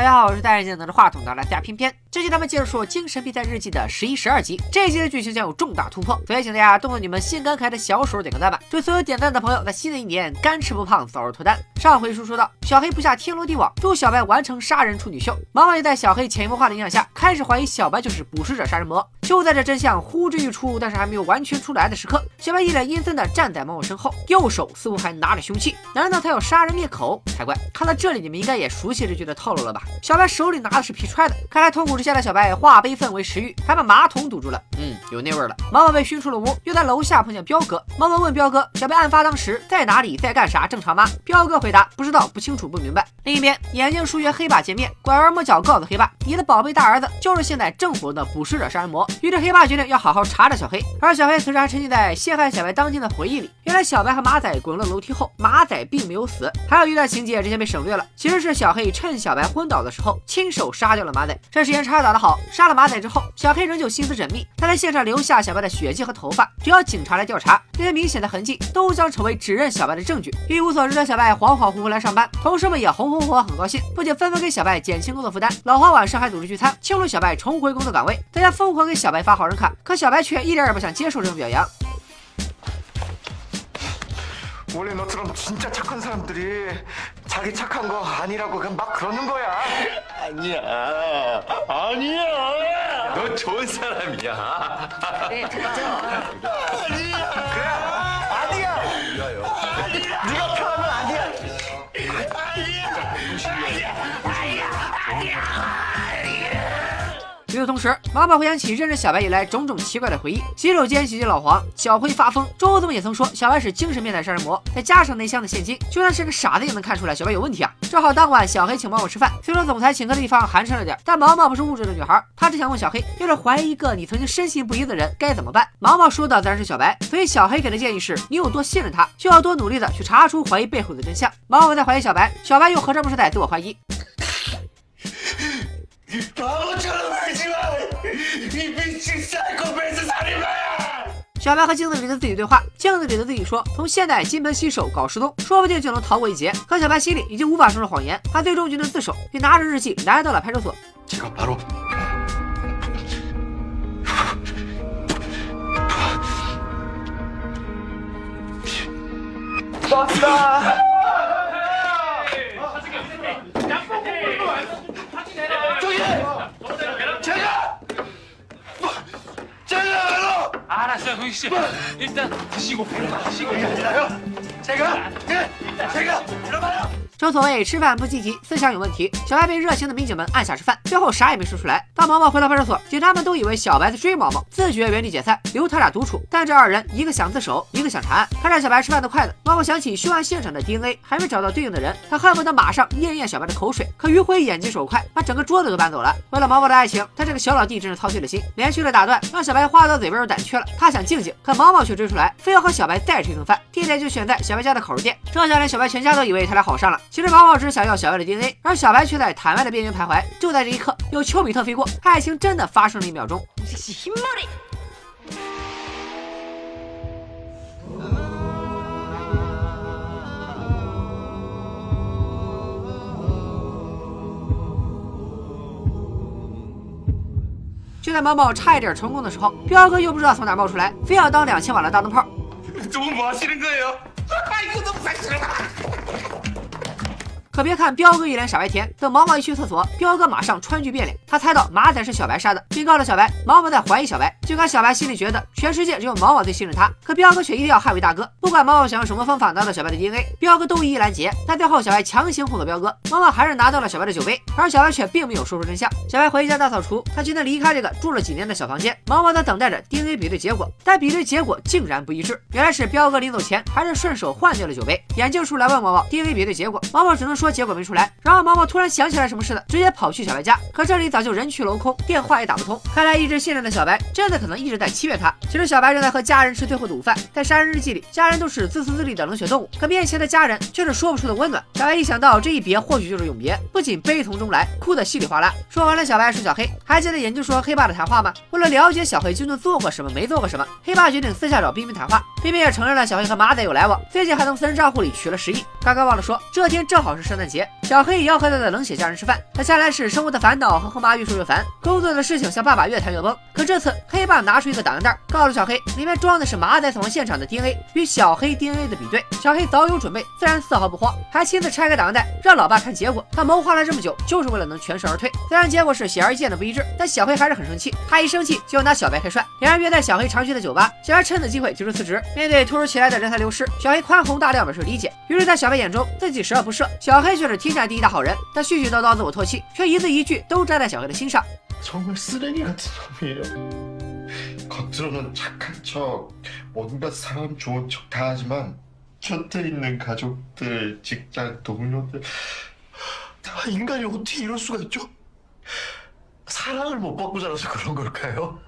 大家好，我是戴眼镜拿着话筒的蓝家偏偏。这期咱们接着说《精神病态日记》的十一、十二集，这一集的剧情将有重大突破，所以请大家动动你们性感可爱的小手点个赞吧！祝所有点赞的朋友在新的一年干吃不胖，早日脱单。上回书说到，小黑布下天罗地网，助小白完成杀人处女秀。毛毛也在小黑潜移默化的影响下，开始怀疑小白就是捕食者杀人魔。就在这真相呼之欲出，但是还没有完全出来的时刻，小白。一脸阴森的站在猫猫身后，右手似乎还拿着凶器，难道他要杀人灭口？才怪！看到这里，你们应该也熟悉这句的套路了吧？小白。手里拿的是皮揣的，看来痛苦之下的小白。化悲愤为食欲，还把马桶堵住了。嗯，有那味儿了。毛毛被熏出了屋，又在楼下碰见彪哥。毛毛问彪哥：“小白案发当时在哪里，在干啥？正常吗？”彪哥回答：“不知道，不清楚，不明白。”另一边，眼镜叔约黑爸见面，拐弯抹角告诉黑爸：“你的宝贝大儿子就是现在正火的捕食者杀人魔。”于是黑爸决定要好好查查小黑。而小黑此时还沉浸在陷害小白当天的回忆里。原来小白和马仔滚落楼梯后，马仔并没有死。还有一段情节之前被省略了，其实是小黑趁小白昏倒的时候，亲手杀掉了马仔。这时间差打得好，杀了马仔之后，小黑仍旧心思缜密，他在现场留下小白的血迹和头发，只要警察来调查，这些明显的痕迹都将成为指认小白的证据。一无所知的小白恍恍惚惚来上班，同事们也红红火火，很高兴，不仅纷纷给小白减轻工作负担，老黄晚上还组织聚餐，庆祝小白重回工作岗位。大家疯狂给小白发好人卡，可小白却一点也不想接受这种表扬。 넌 좋은 사람이야. 네, 맞아. 아니야. 아니야. 아니야. 네가 편하면 아니야. 아니야. 아니야. 아니야. 아니야. 아니야. 与此同时，毛毛回想起认识小白以来种种奇怪的回忆，洗手间袭击老黄，小辉发疯，周总也曾说小白是精神变态杀人魔，再加上那箱子现金，就算是个傻子也能看出来小白有问题啊！正好当晚小黑请毛毛吃饭，虽说总裁请客的地方寒碜了点，但毛毛不是物质的女孩，她只想问小黑，要是怀疑一个你曾经深信不疑的人该怎么办？毛毛说的自然是小白，所以小黑给的建议是，你有多信任他，就要多努力的去查出怀疑背后的真相。毛毛在怀疑小白，小白又何尝不是在自我怀疑？小白和镜子里的自己对话，镜子里的自己说，从现代金盆洗手搞失踪，说不定就能逃过一劫。可小白心里已经无法说出谎言，他最终决定自首，并拿着日记来到了派出所。알았어요, 형씨 일단 드시고 드시고. 아니라요. 제가 네, 제가 들어봐요. 正所谓吃饭不积极，思想有问题。小白被热情的民警们按下吃饭，最后啥也没说出来。 当毛毛回到派出所，警察们都以为小白在追毛毛，自觉原地解散，留他俩独处。但这二人一个想自首，一个想查案。看着小白吃饭的筷子，毛毛想起凶案现场的 DNA 还没找到对应的人，他恨不得马上咽咽小白的口水。可余辉眼疾手快，把整个桌子都搬走了。为了毛毛的爱情，他这个小老弟真是操碎了心。连续的打断让小白话到嘴边又胆怯了。他想静静，可毛毛却追出来，非要和小白再吃一顿饭。地点就选在小白家的烤肉店。这下连小白全家都以为他俩好上了。其实毛毛只是想要小白的 DNA，而小白却在坦白的边缘徘徊。就在这一刻，有丘比特飞过，爱情真的发生了一秒钟。就在毛毛差一点成功的时候，彪哥又不知道从哪冒出来，非要当两千瓦的大灯泡。中国新人哥赢，大哥怎么开车？可别看彪哥一脸傻白甜，等毛毛一去厕所，彪哥马上川剧变脸。他猜到马仔是小白杀的，并告诉小白毛毛在怀疑小白。尽管小白心里觉得全世界只有毛毛最信任他，可彪哥却一定要捍卫大哥。不管毛毛想用什么方法拿到小白的 DNA，彪哥都一一拦截。但最后小白强行哄走彪哥，毛毛还是拿到了小白的酒杯，而小白却并没有说出真相。小白回家大扫除，他决定离开这个住了几年的小房间。毛毛在等待着 DNA 比对结果，但比对结果竟然不一致。原来是彪哥临走前还是顺手换掉了酒杯。眼镜叔来问毛毛 DNA 比对结果，毛毛只能说结果没出来。然后毛毛突然想起来什么似的，直接跑去小白家，可这里早就人去楼空，电话也打不通。看来一直信任的小白，真的可能一直在欺骗他。其实小白正在和家人吃最后的午饭，在杀人日记里，家人都是自私自利的冷血动物，可面前的家人却是说不出的温暖。小白一想到这一别或许就是永别，不仅悲从中来，哭得稀里哗啦。说完了小白是小黑，还记得研究说黑爸的谈话吗？为了了解小黑究竟做过什么，没做过什么，黑爸决定私下找冰冰谈话。冰冰也承认了小黑和马仔有来往，最近还从私人账户里取了十亿。刚刚忘了说，这天正好是圣诞。诞节，小黑也要和他的冷血家人吃饭。他下来时，生活的烦恼和后妈越说越烦，工作的事情向爸爸越谈越崩。可这次，黑爸拿出一个档案袋，告诉小黑，里面装的是马仔死亡现场的 DNA 与小黑 DNA 的比对。小黑早有准备，自然丝毫不慌，还亲自拆开档案袋，让老爸看结果。他谋划了这么久，就是为了能全身而退。虽然结果是显而易见的不一致，但小黑还是很生气。他一生气就要拿小白开涮。两人约在小黑常去的酒吧，小白趁此机会提出辞职。面对突如其来的人才流失，小黑宽宏大量表示理解。于是，在小白眼中，自己十恶不赦，小黑却是天下第一大好人。他絮絮叨叨自我唾弃，却一字一句都扎在小黑的心上。 정말 쓰레기 같은 놈이에요. 겉으로는 착한 척, 온갖 사람 좋은 척 다 하지만 곁에 있는 가족들, 직장 동료들 다 인간이 어떻게 이럴 수가 있죠? 사랑을 못 받고 자라서 그런 걸까요?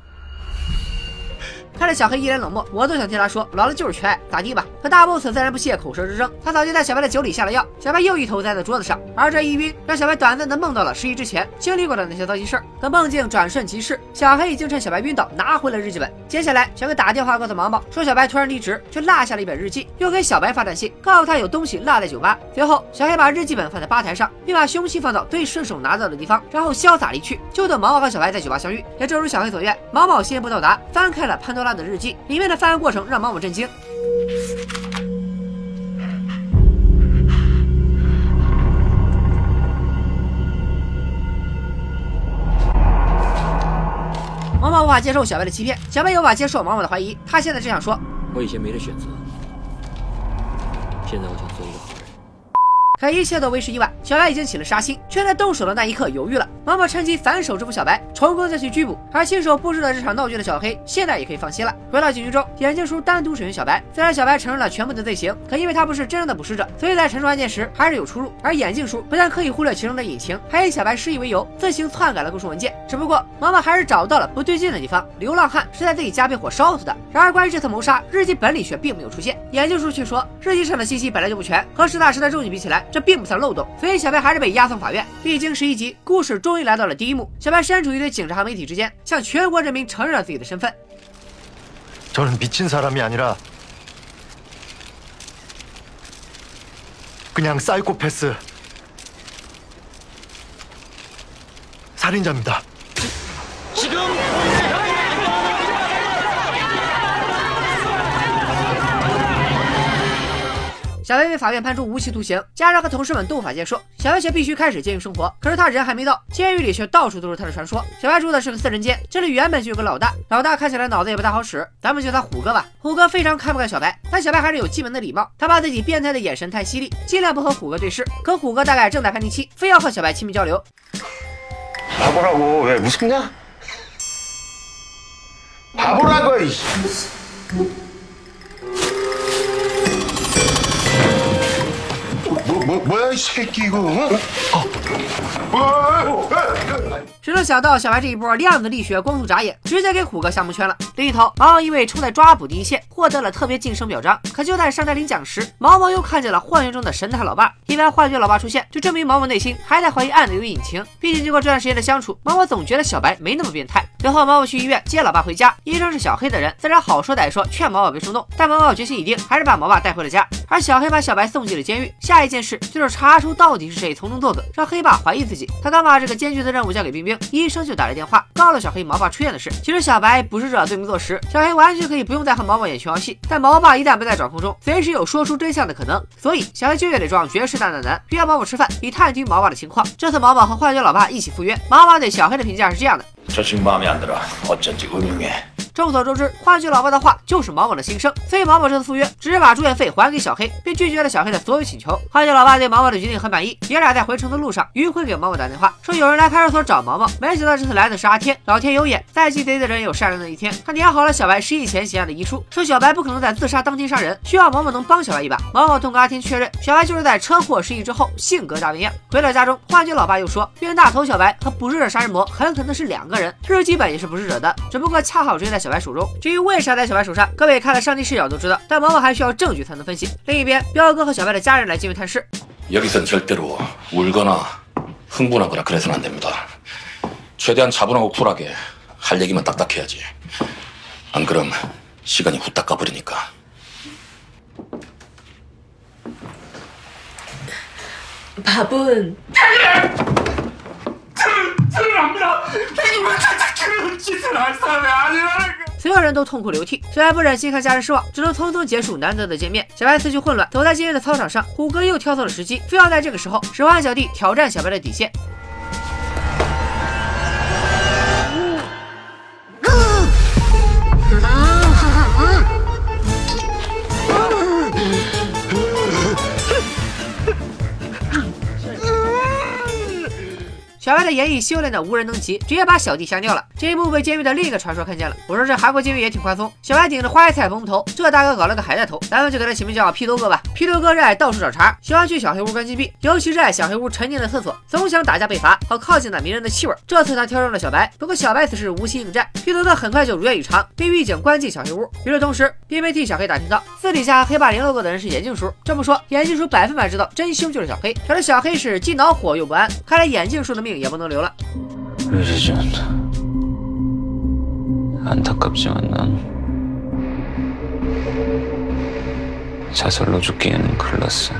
看着小黑一脸冷漠，我都想替他说，老了就是缺爱，咋地吧？可大 boss 自然不屑口舌之争，他早就在小白的酒里下了药，小白又一头栽在桌子上，而这一晕，让小白短暂的梦到了失忆之前经历过的那些糟心事儿。可梦境转瞬即逝，小黑已经趁小白晕倒拿回了日记本。接下来，小黑打电话告诉毛毛，说小白突然离职，却落下了一本日记，又给小白发短信，告诉他有东西落在酒吧。随后，小黑把日记本放在吧台上，并把凶器放到最顺手拿到的地方，然后潇洒离去，就等毛毛和小白在酒吧相遇。也正如小黑所愿，毛毛先一步到达，翻开了潘多拉的日记，里面的犯案过程让毛毛震惊。毛毛无法接受小白的欺骗，小白也无法接受毛毛的怀疑。他现在只想说，我以前没得选择，现在我想做一个好人。可一切都为时已晚，小白已经起了杀心，却在动手的那一刻犹豫了。毛毛趁机反手制服小白，成功将其拘捕。而亲手布置了这场闹剧的小黑，现在也可以放心了。回到警局中，眼镜叔单独审讯小白。虽然小白承认了全部的罪行，可因为他不是真正的捕食者，所以在陈述案件时还是有出入。而眼镜叔不但刻意忽略其中的隐情，还以小白失忆为由，自行篡改了供述文件。只不过毛毛还是找到了不对劲的地方，流浪汉是在自己家被火烧死的。然而关于这次谋杀，日记本里却并没有出现。眼镜叔却说，日记上的信息本来就不全，和实打实的证据比起来，这并不算漏洞。所以小白还是被押送法院。历经十一集，故事终于来到了第一幕。小白身处一堆警察和媒体之间，向全国人民承认了自己的身份。 저는 미친 사람이 아니라 그냥 사이코패스 살인자입니다. 小白被法院判处无期徒刑，家人和同事们都无法接受，小白却必须开始监狱生活。可是他人还没到，监狱里却到处都是他的传说。小白住的是个四人间，这里原本就有个老大，老大看起来脑子也不太好使，咱们叫他虎哥吧。虎哥非常看不惯小白，但小白还是有基本的礼貌，他怕自己变态的眼神太犀利，尽量不和虎哥对视。可虎哥大概正在叛逆期，非要和小白亲密交流。 뭐, 뭐, 뭐야 이 새끼 이거 어? 어. 谁能想到小白这一波量子力学光速眨眼，直接给虎哥吓蒙圈了。另一头，毛毛因为冲在抓捕第一线，获得了特别晋升表彰。可就在上台领奖时，毛毛又看见了幻觉中的神探老爸。一为幻觉老爸出现，就证明毛毛内心还在怀疑案子有隐情。毕竟经过这段时间的相处，毛毛总觉得小白没那么变态。随后，毛毛去医院接老爸回家，医生是小黑的人，自然好说歹说劝毛毛别冲动。但毛毛决心已定，还是把毛爸带回了家。而小黑把小白送进了监狱。下一件事就是查出到底是谁从中作梗，让黑。爸怀疑自己。他刚把这个艰巨的任务交给冰冰，医生就打来电话告诉小黑毛爸出院的事。其实小白不是找罪名坐实，小黑完全可以不用再和毛毛演琼瑶戏。但毛爸一旦不在掌控中，随时有说出真相的可能，所以小黑就也得装绝世大暖男，约毛毛吃饭，以探听毛爸的情况。这次毛毛和幻觉老爸一起赴约，毛毛对小黑的评价是这样的。자식 마음에 안 들어. 어쩐지 음흉해. 众所周知，幻觉老爸的话就是毛毛的心声，所以毛毛这次赴约只是把住院费还给小黑，并拒绝了小黑的所有请求。幻觉老爸对毛毛的决定很满意，爷俩在回城的路上，于辉给毛毛打电话说有人来派出所找毛毛，没想到这次来的是阿天。老天有眼，再鸡贼的人也有善良的一天。他拟好了小白失忆前写下的遗书，说小白不可能在自杀当天杀人，需要毛毛能帮小白一把。毛毛通过阿天确认，小白就是在车祸失忆之后性格大变样。回到家中，幻觉老爸又说，冤大头小白和捕食者杀人魔很可能是两个 人，日记本也是不是惹的，只不过恰好追在小白手中。至于为啥在小白手上，各位看了上帝视角都知道，但往往还需要证据才能分析。另一边，彪哥和小白的家人来监狱探视，여기선 절대로 울거나 흥분하거나 그래서는 안 됩니다. 최대한 차분하고 쿨하게 할 얘기만 딱딱해야지. 안 그럼 시간이 후딱 가버리니까. 밥은所有人都痛哭流涕，小白不忍心看家人失望，只能匆匆结束难得的见面。小白思绪混乱，走在今日的操场上，虎哥又挑错了时机，非要在这个时候使唤小弟挑战小白的底线。 小白的演绎修炼的无人能及，直接把小弟吓尿了。这一幕被监狱的另一个传说看见了。我说这韩国监狱也挺宽松。小白顶着花椰菜蓬头，这大哥搞了个海带头，咱们就给他起名叫披头哥吧。披头哥热爱到处找茬，喜欢去小黑屋关禁闭，尤其热爱小黑屋陈年的厕所，总想打架被罚，好靠近那迷人的气味。这次他挑中了小白，不过小白此时无心应战，披头哥很快就如愿以偿，被狱警关进小黑屋。与此同时，并没替小黑打听到私底下黑爸联络过的人是眼镜叔。这么说，眼镜叔百分百知道真凶就是小黑。可是小黑是既恼火又不安，看来眼镜叔的命 예, 빨리 야번호를 열어. 의리준 안타깝지만 난 자살로 죽기에는 글렀어.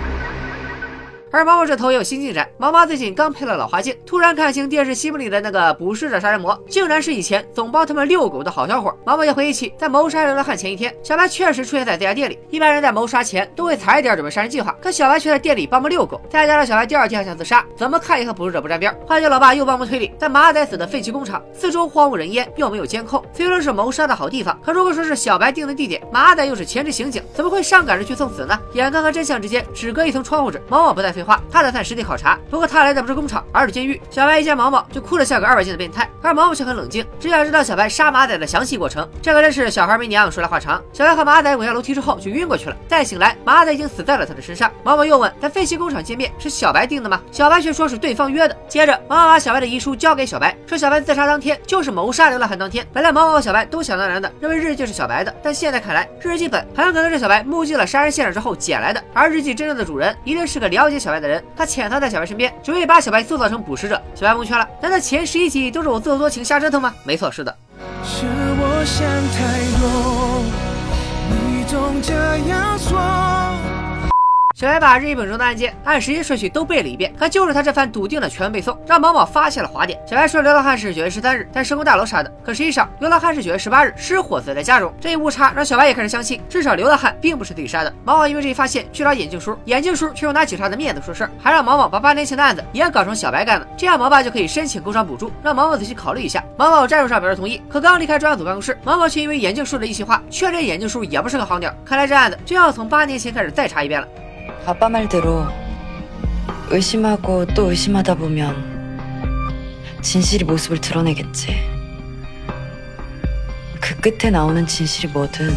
而毛毛这头也有新进展。毛毛最近刚配了老花镜，突然看清电视新闻里的那个捕食者杀人魔，竟然是以前总帮他们遛狗的好小伙。毛毛也回忆起，在谋杀流浪汉前一天，小白确实出现在这家店里。一般人在谋杀前都会踩点准备杀人计划，可小白却在店里帮忙遛狗。再加上小白第二天还想自杀，怎么看也和捕食者不沾边。花姐老爸又帮忙推理，在马仔死的废弃工厂四周荒无人烟，又没有监控，虽说是谋杀的好地方，可如果说是小白定的地点，马仔又是前置刑警，怎么会上赶着去送死呢？眼看和真相之间只隔一层窗户纸，毛毛不再废话，他打算实地考察。不过他来的不是工厂，而是监狱。小白一见毛毛就哭得像个二百斤的变态，而毛毛却很冷静，只想知道小白杀马仔的详细过程。这可真是小孩没娘，说来话长。小白和马仔滚下楼梯之后就晕过去了，再醒来，马仔已经死在了他的身上。毛毛又问，在废弃工厂见面是小白定的吗？小白却说是对方约的。接着，毛毛把小白的遗书交给小白，说小白自杀当天就是谋杀流浪汉当天。本来毛毛和小白都想当然的认为日记是小白的，但现在看来，日记本很可能是小白目击了杀人现场之后捡来的，而日记真正的主人一定是个了解小白的人，他潜藏在小白身边。准备把小白塑造成捕食者，小白蒙圈了。难道前十一集都是我自作多情瞎折腾吗？没错，是的。是我想太多，你总这样说。小白把日记本中的案件按时间顺序都背了一遍，可就是他这番笃定的全文背诵，让毛毛发现了滑点。小白说流浪汉是九月十三日在施工大楼杀的，可实际上流浪汉是九月十八日失火死在家中。这一误差让小白也开始相信，至少流浪汉并不是自己杀的。毛毛因为这一发现去找眼镜叔，眼镜叔却又拿警察的面子说事儿，还让毛毛把八年前的案子也搞成小白干的，这样毛爸就可以申请工伤补助，让毛毛仔细考虑一下。毛毛战术上表示同意，可刚离开专案组办公室，毛毛却因为眼镜叔的一席话，确认眼镜叔也不是个好鸟。看来这案子真要从八年前开始再查一遍了。 아빠 말대로 의심하고 또 의심하다 보면 진실이 모습을 드러내겠지. 그 끝에 나오는 진실이 뭐든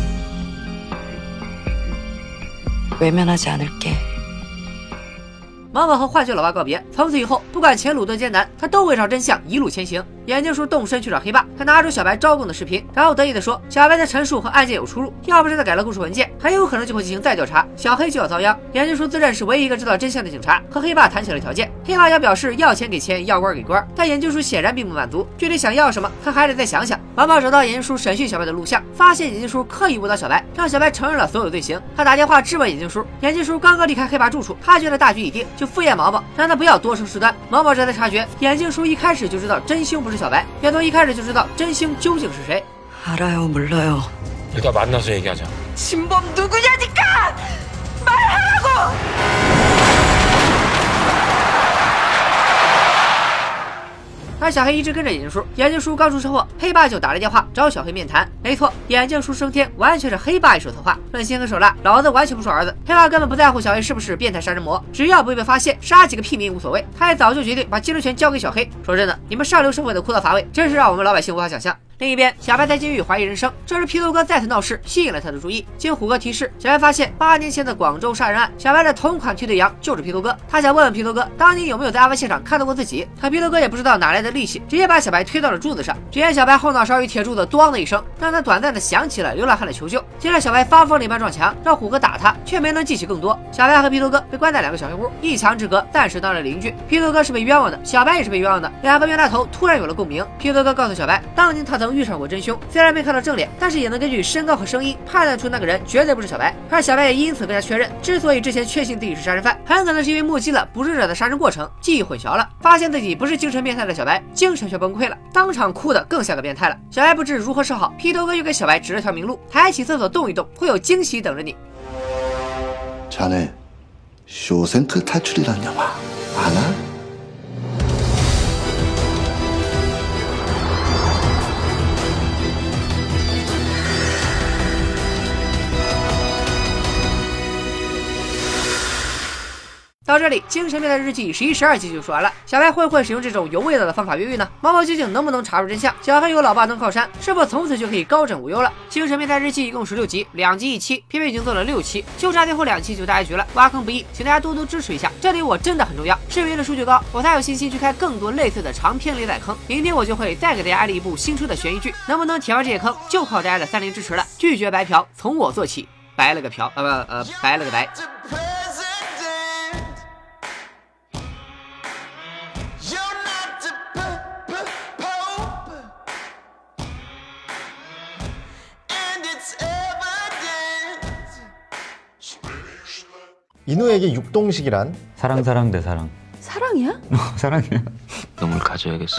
외면하지 않을게. 毛毛和坏血老爸告别，从此以后，不管前路多艰难，他都会朝真相一路前行。 眼镜叔动身去找黑爸，他拿出小白招供的视频，然后得意地说：“小白的陈述和案件有出入，要不是他改了故事文件，很有可能就会进行再调查，小黑就要遭殃。”眼镜叔自认是唯一一个知道真相的警察，和黑爸谈起了条件。黑爸要表示要钱给钱，要官给官，但眼镜叔显然并不满足，具体想要什么，他还得再想想。毛毛找到眼镜叔审讯小白的录像，发现眼镜叔刻意误导小白，让小白承认了所有罪行。他打电话质问眼镜叔，眼镜叔刚刚离开黑爸住处，他觉得大局已定，就敷衍毛毛，让他不要多生事端。毛毛这才察觉，眼镜叔一开始就知道真凶不是小白，也从一开始就知道真凶究竟是谁。 알아요, 몰라요. 일단 만나서 얘기하자. 진범 누구냐니까! 말하라고! 而小黑一直跟着眼镜叔，眼镜叔刚出车祸，黑爸就打来电话找小黑面谈。没错，眼镜叔升天完全是黑爸一手策划，论心狠手辣，老子完全不是儿子。黑爸根本不在乎小黑是不是变态杀人魔，只要不会被发现，杀几个屁民无所谓。他也早就决定把继承权交给小黑。说真的，你们上流社会的枯燥乏味，真是让我们老百姓无法想象。另一边，小白在监狱怀疑人生，这时皮头哥再次闹事，吸引了他的注意。经虎哥提示，小白发现八年前的广州杀人案，小白的同款替罪羊就是皮头哥。他想问问皮头哥，当年有没有在案发现场看到过自己？可皮头哥也不知道哪来的力气，直接把小白推到了柱子上。只见小白后脑勺与铁柱子“咣”的一声，让他短暂的想起了流浪汉的求救。接着，小白发疯了一般撞墙，让虎哥打他，却没能记起更多。小白和皮头哥被关在两个小黑屋，一墙之隔，暂时当了邻居。皮头哥是被冤枉的，小白也是被冤枉的，两个冤大头突然有了共鸣。皮头哥告诉小白，当年他曾。曾遇上过真凶，虽然没看到正脸，但是也能根据身高和声音判断出那个人绝对不是小白。而小白也因此更加确认，之所以之前确信自己是杀人犯，很可能是因为目击了捕食者的杀人过程，记忆混淆了，发现自己不是精神变态的小白，精神却崩溃了，当场哭得更像个变态了。小白不知如何是好，劈头哥又给小白指了条明路：抬起厕所动一动，会有惊喜等着你。 자네 쇼생크 탈출이란 영화 아나?《 到这里，《精神变态日记》十一、十二集就说完了。小白会不会使用这种有味道的方法越狱呢？毛毛究竟能不能查出真相？小黑有老爸当靠山，是否从此就可以高枕无忧了？《精神变态日记》一共十六集，两集一期，偏偏已经做了六期，就差最后两期就大结局了，挖坑不易，请大家多多支持一下，这里我真的很重要。视频的数据高，我才有信心去开更多类似的长篇连载坑。明天我就会再给大家安利一部新出的悬疑剧，能不能填完这些坑，就靠大家的三连支持了。拒绝白嫖，从我做起，白了个嫖，呃不呃白了个白。 인우에게 육동식이란 사랑 사랑 대 사랑 사랑이야? 사랑이야 놈을 가져야겠어.